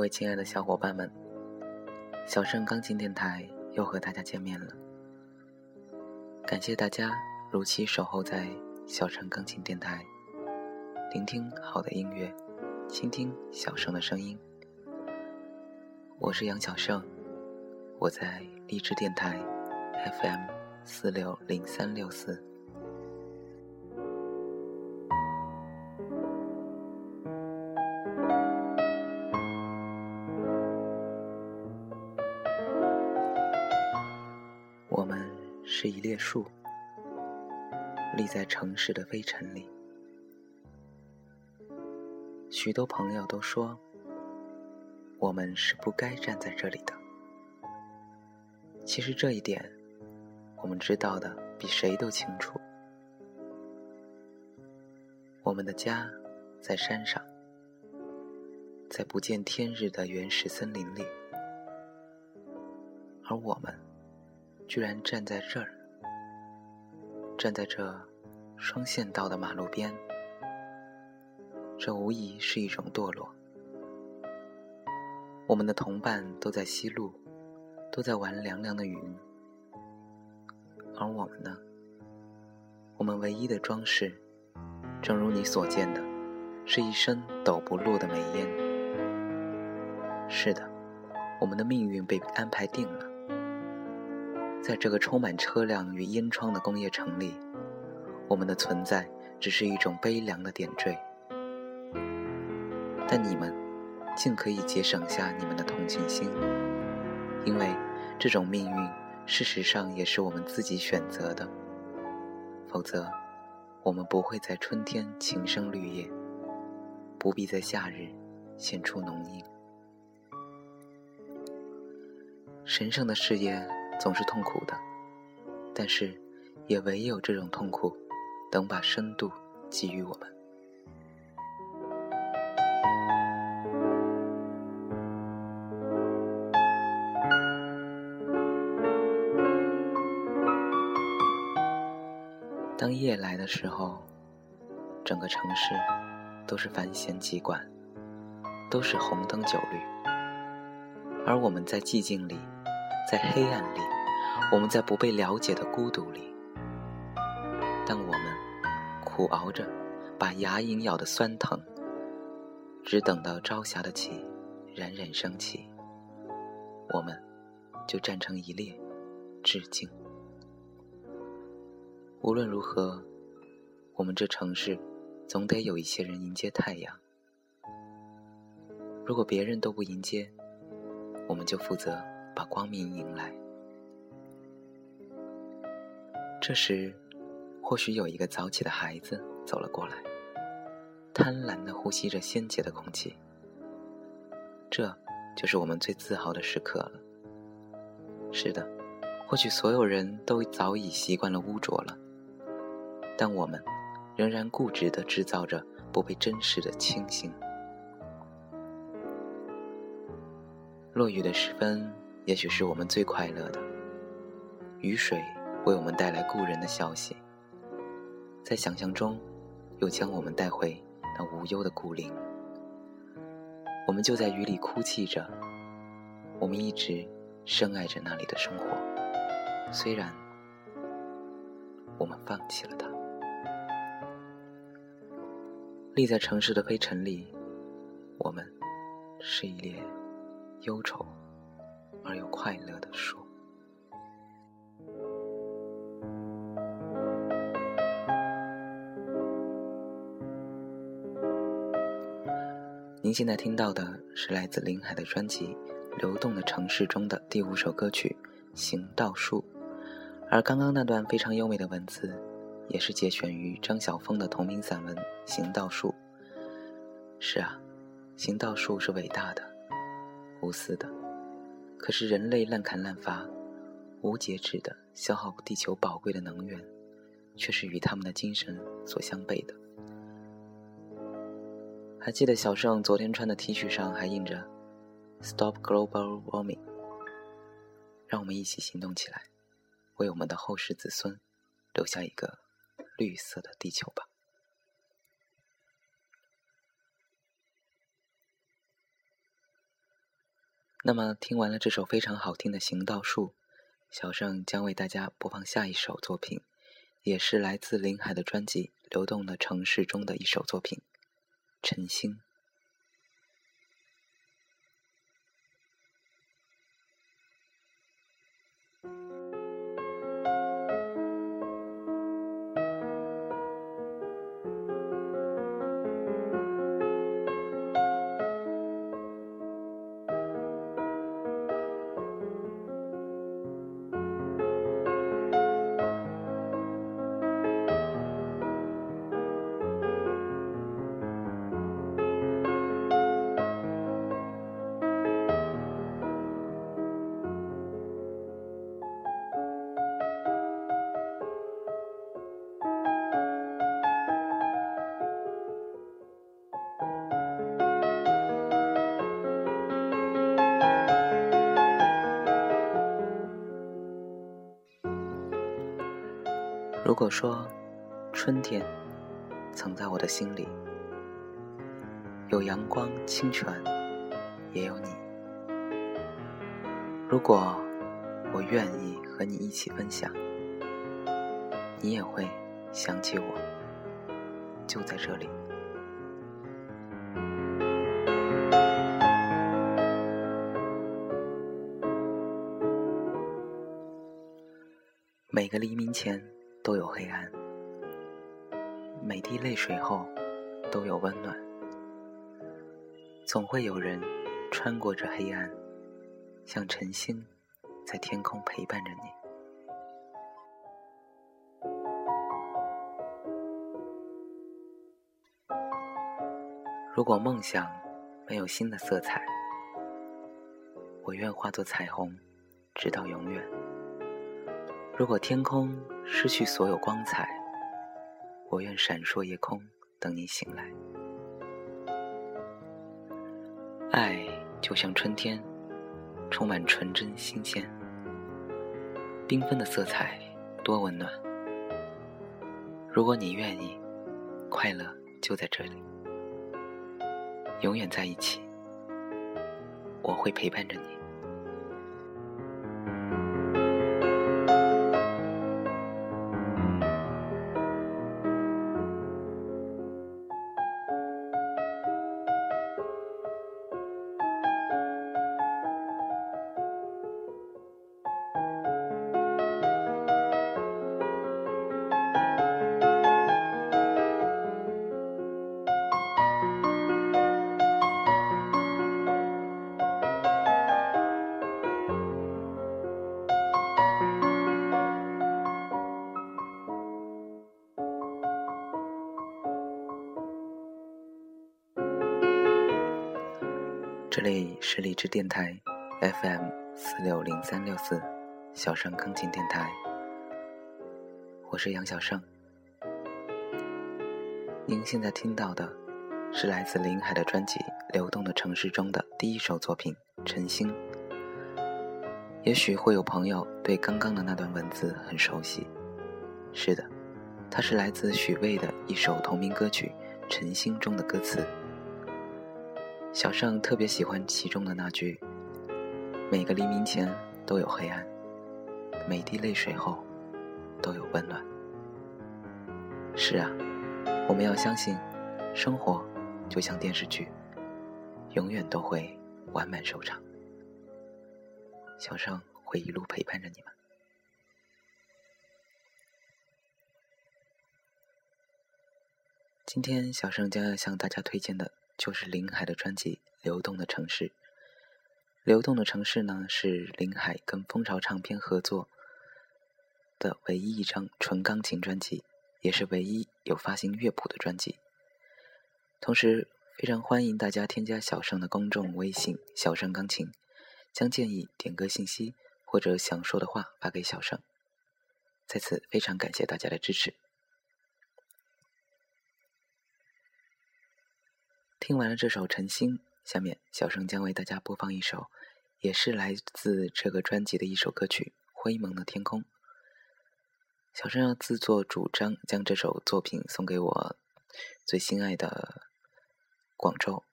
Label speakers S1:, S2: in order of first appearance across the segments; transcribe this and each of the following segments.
S1: 各位亲爱的小伙伴们，小盛钢琴电台又和大家见面了。感谢大家如期守候在小盛钢琴电台，聆听好的音乐，倾听小盛的声音。我是杨小盛，我在励志电台 FM 四六零三六四。是一列树，立在城市的飞尘里。许多朋友都说，我们是不该站在这里的。其实这一点，我们知道的比谁都清楚。我们的家在山上，在不见天日的原始森林里，而我们。居然站在这儿，站在这双线道的马路边，这无疑是一种堕落。我们的同伴都在西路，都在玩凉凉的云，而我们呢？我们唯一的装饰，正如你所见的，是一身抖不落的煤烟。是的，我们的命运被安排定了。在这个充满车辆与烟囱的工业城里，我们的存在只是一种悲凉的点缀。但你们，竟可以节省下你们的同情心，因为这种命运事实上也是我们自己选择的。否则，我们不会在春天情生绿叶，不必在夏日显出浓荫。神圣的事业。总是痛苦的，但是也唯有这种痛苦，能把深度给予我们。当夜来的时候，整个城市都是繁弦急管，都是红灯酒绿，而我们在寂静里。在黑暗里，我们在不被了解的孤独里，当我们苦熬着，把牙龈咬得酸疼，只等到朝霞的旗冉冉升起，我们就站成一列，致敬。无论如何，我们这城市总得有一些人迎接太阳。如果别人都不迎接，我们就负责。把光明迎来。这时，或许有一个早起的孩子走了过来，贪婪的呼吸着鲜洁的空气。这就是我们最自豪的时刻了。是的，或许所有人都早已习惯了污浊了，但我们仍然固执的制造着不被珍视的清新。落雨的时分。也许是我们最快乐的。雨水为我们带来故人的消息，在想象中，又将我们带回那无忧的故林。我们就在雨里哭泣着，我们一直深爱着那里的生活，虽然我们放弃了它。立在城市的灰尘里，我们是一列忧愁。而又快乐的树。您现在听到的是来自林海的专辑《流动的城市》中的第五首歌曲《行道树》，而刚刚那段非常优美的文字，也是节选于张晓峰的同名散文《行道树》。是啊，行道树是伟大的，无私的。可是人类滥砍滥伐，无节制的消耗地球宝贵的能源，却是与他们的精神所相悖的。还记得小盛昨天穿的 T 恤上还印着 “Stop Global Warming”，让我们一起行动起来，为我们的后世子孙留下一个绿色的地球吧。那么，听完了这首非常好听的《行道树》，小盛将为大家播放下一首作品，也是来自林海的专辑《流动的城市》中的一首作品《晨星》。如果说春天藏在我的心里，有阳光、清泉，也有你。如果我愿意和你一起分享，你也会想起我，就在这里。每个黎明前。都有黑暗，每滴泪水后都有温暖。总会有人穿过这黑暗，像晨星，在天空陪伴着你。如果梦想没有新的色彩，我愿化作彩虹，直到永远。如果天空失去所有光彩，我愿闪烁夜空，等你醒来。爱就像春天，充满纯真新鲜，缤纷的色彩多温暖。如果你愿意，快乐就在这里，永远在一起，我会陪伴着你。这里是荔枝电台 FM 四六零三六四，小盛钢琴电台。我是杨小盛。您现在听到的是来自林海的专辑《流动的城市》中的第一首作品《晨星》。也许会有朋友对刚刚的那段文字很熟悉。是的，它是来自许巍的一首同名歌曲《晨星》中的歌词。小盛特别喜欢其中的那句：“每个黎明前都有黑暗，每滴泪水后都有温暖。”是啊，我们要相信，生活就像电视剧，永远都会完满收场。小盛会一路陪伴着你们。今天，小盛将要向大家推荐的。就是林海的专辑《流动的城市》。《流动的城市》呢，是林海跟蜂巢唱片合作的唯一一张纯钢琴专辑，也是唯一有发行乐谱的专辑。同时，非常欢迎大家添加小盛的公众微信“小盛钢琴”，将建议、点歌信息或者想说的话发给小盛。在此，非常感谢大家的支持。听完了这首《晨星》，下面小生将为大家播放一首，也是来自这个专辑的一首歌曲《灰蒙的天空》。小生要自作主张将这首作品送给我最心爱的广州，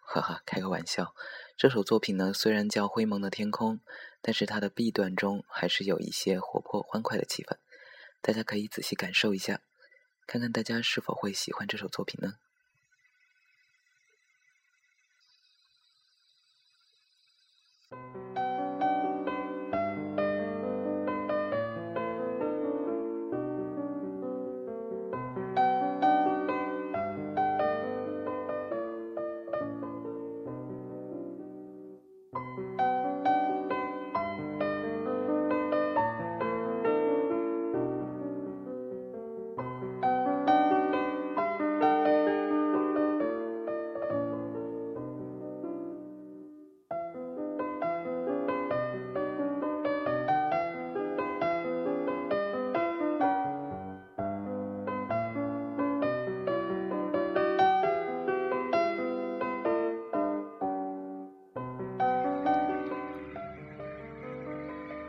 S1: 哈哈，开个玩笑，这首作品呢，虽然叫《灰蒙的天空》，但是它的 B 段中还是有一些活泼欢快的气氛，大家可以仔细感受一下，看看大家是否会喜欢这首作品呢？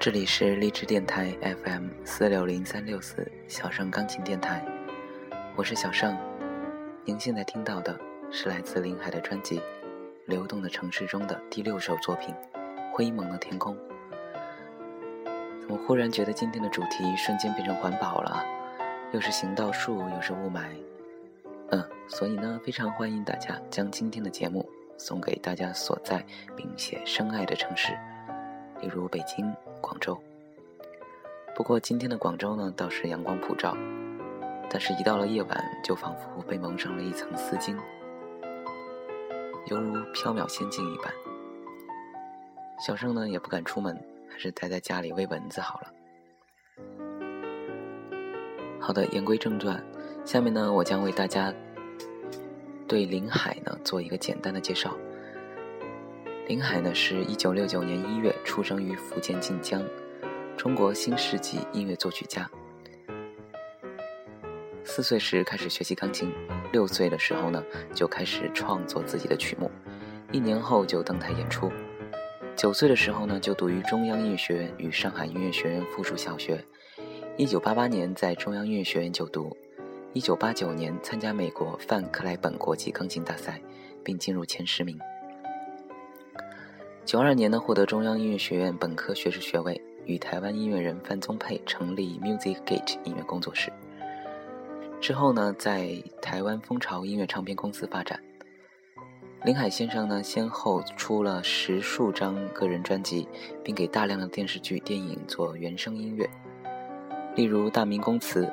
S1: 这里是励志电台 FM 四六零三六四小盛钢琴电台，我是小盛。您现在听到的是来自林海的专辑《流动的城市》中的第六首作品《灰蒙的天空》。我忽然觉得今天的主题瞬间变成环保了？又是行道树，又是雾霾。嗯，所以呢，非常欢迎大家将今天的节目送给大家所在并且深爱的城市，例如北京。广州。不过今天的广州呢，倒是阳光普照，但是，一到了夜晚，就仿佛被蒙上了一层丝巾，犹如缥缈仙境一般。小盛呢，也不敢出门，还是待在家里喂蚊子好了。好的，言归正传，下面呢，我将为大家对林海呢做一个简单的介绍。林海呢，是一九六九年一月出生于福建晋江，中国新世纪音乐作曲家。四岁时开始学习钢琴，六岁的时候呢就开始创作自己的曲目，一年后就登台演出。九岁的时候呢就读于中央音乐学院与上海音乐学院附属小学。一九八八年在中央音乐学院就读，一九八九年参加美国范克莱本国际钢琴大赛，并进入前十名。九二年呢，获得中央音乐学院本科学士学位，与台湾音乐人范宗沛成立 Music Gate 音乐工作室。之后呢，在台湾蜂巢音乐唱片公司发展。林海先生呢，先后出了十数张个人专辑，并给大量的电视剧、电影做原声音乐，例如《大明宫词》《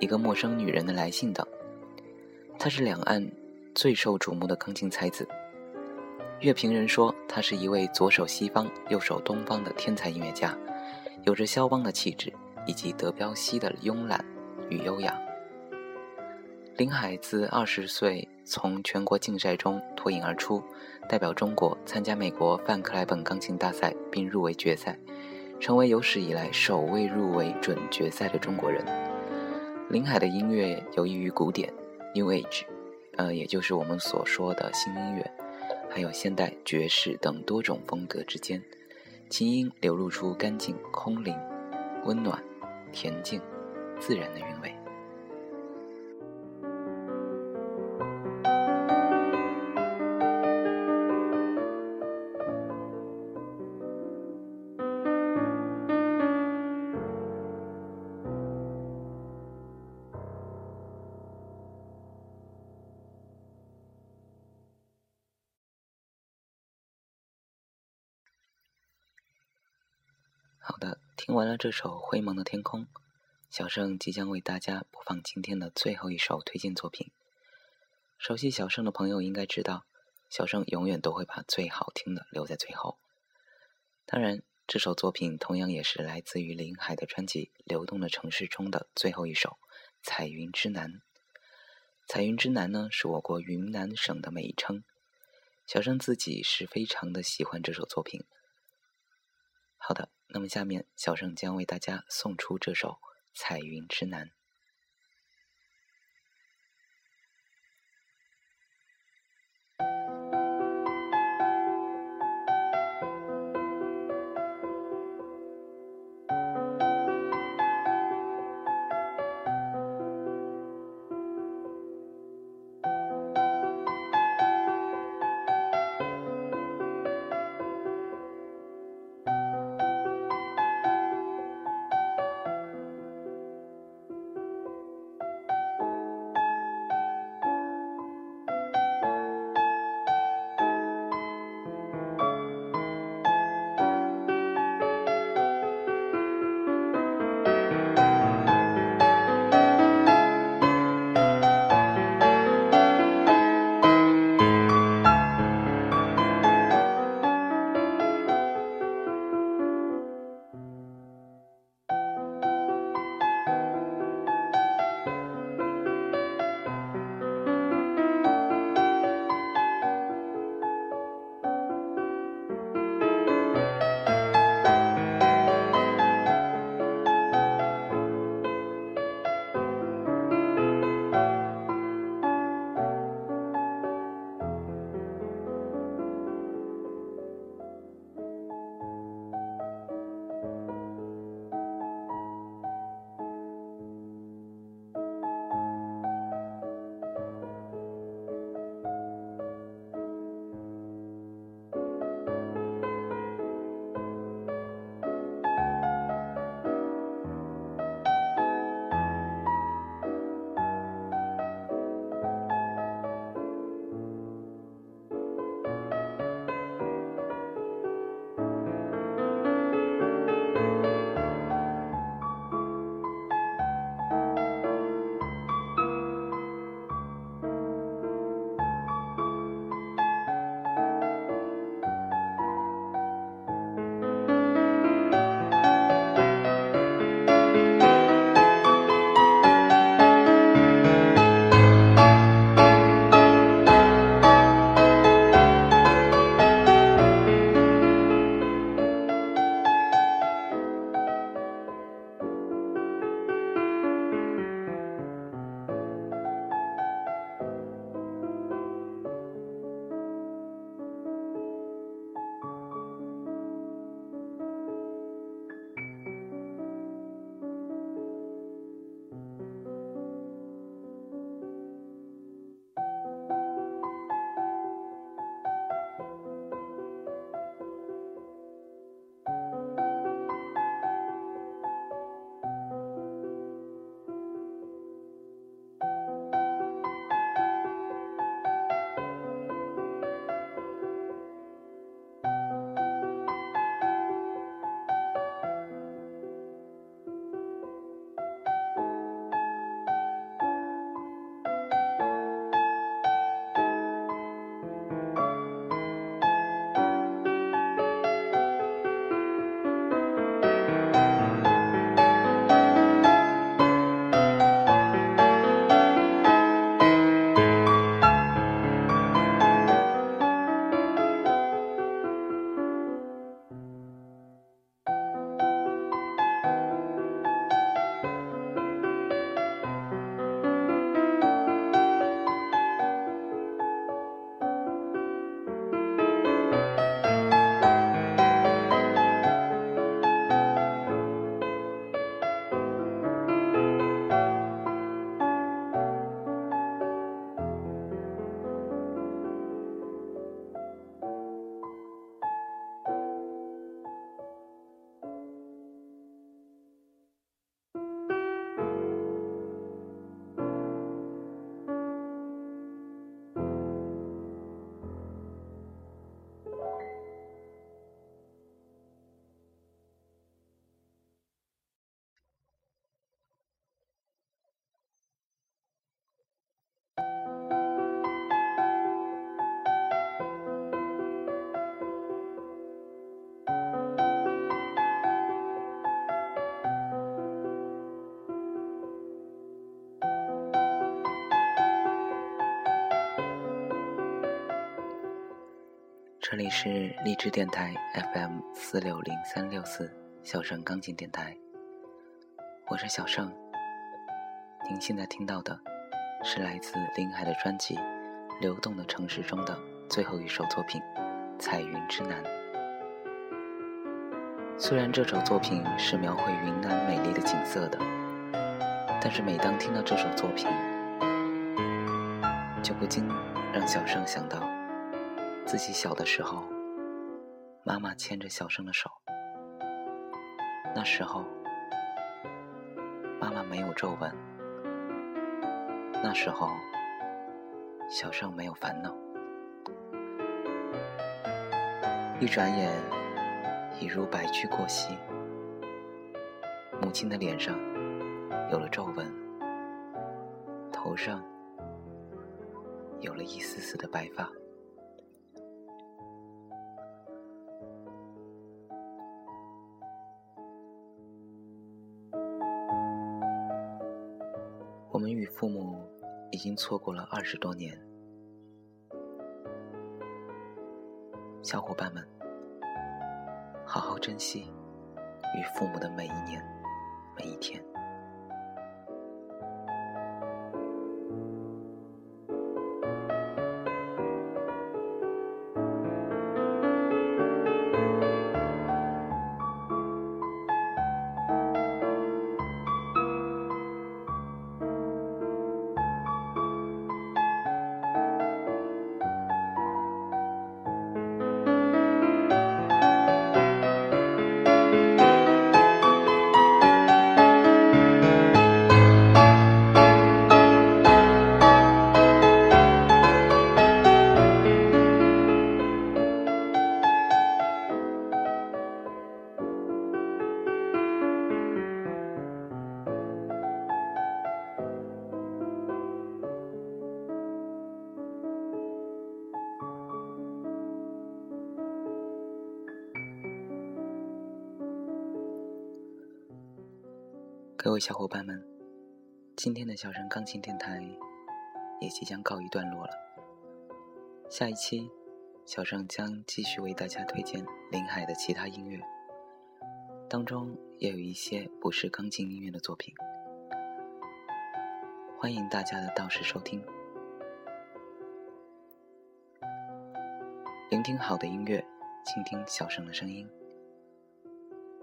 S1: 一个陌生女人的来信》等。他是两岸最受瞩目的钢琴才子。乐评人说，他是一位左手西方、右手东方的天才音乐家，有着肖邦的气质以及德彪西的慵懒与优雅。林海自二十岁从全国竞赛中脱颖而出，代表中国参加美国范克莱本钢琴大赛并入围决赛，成为有史以来首位入围准决赛的中国人。林海的音乐游移于古典 （New Age），呃，也就是我们所说的新音乐。还有现代爵士等多种风格之间，琴音流露出干净、空灵、温暖、恬静、自然的韵味。听完了这首《灰蒙的天空》，小盛即将为大家播放今天的最后一首推荐作品。熟悉小盛的朋友应该知道，小盛永远都会把最好听的留在最后。当然，这首作品同样也是来自于林海的专辑《流动的城市》中的最后一首《彩云之南》。彩云之南呢，是我国云南省的美称。小盛自己是非常的喜欢这首作品。好的。那么，下面小盛将为大家送出这首《彩云之南》。这里是励志电台 FM 四六零三六四小盛钢琴电台，我是小盛。您现在听到的是来自林海的专辑《流动的城市》中的最后一首作品《彩云之南》。虽然这首作品是描绘云南美丽的景色的，但是每当听到这首作品，就不禁让小盛想到。自己小的时候，妈妈牵着小生的手。那时候，妈妈没有皱纹。那时候，小生没有烦恼。一转眼，已如白驹过隙。母亲的脸上有了皱纹，头上有了一丝丝的白发。我们与父母已经错过了二十多年，小伙伴们，好好珍惜与父母的每一年、每一天。各位小伙伴们，今天的小声钢琴电台也即将告一段落了。下一期，小盛将继续为大家推荐林海的其他音乐，当中也有一些不是钢琴音乐的作品，欢迎大家的到时收听。聆听好的音乐，倾听小盛的声音。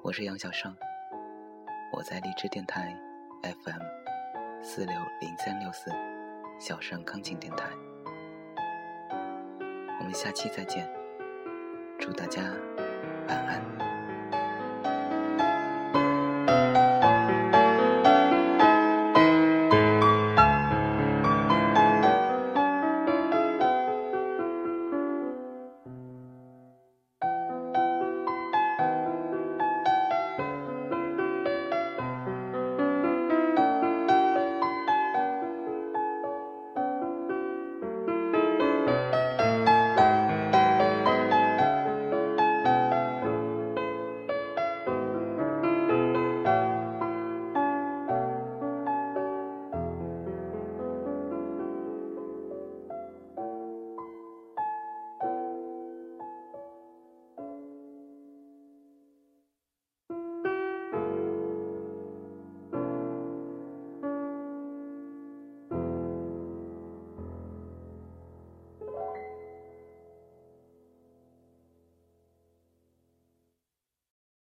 S1: 我是杨小盛。我在荔枝电台 FM 四六零三六四小盛钢琴电台，我们下期再见，祝大家晚安。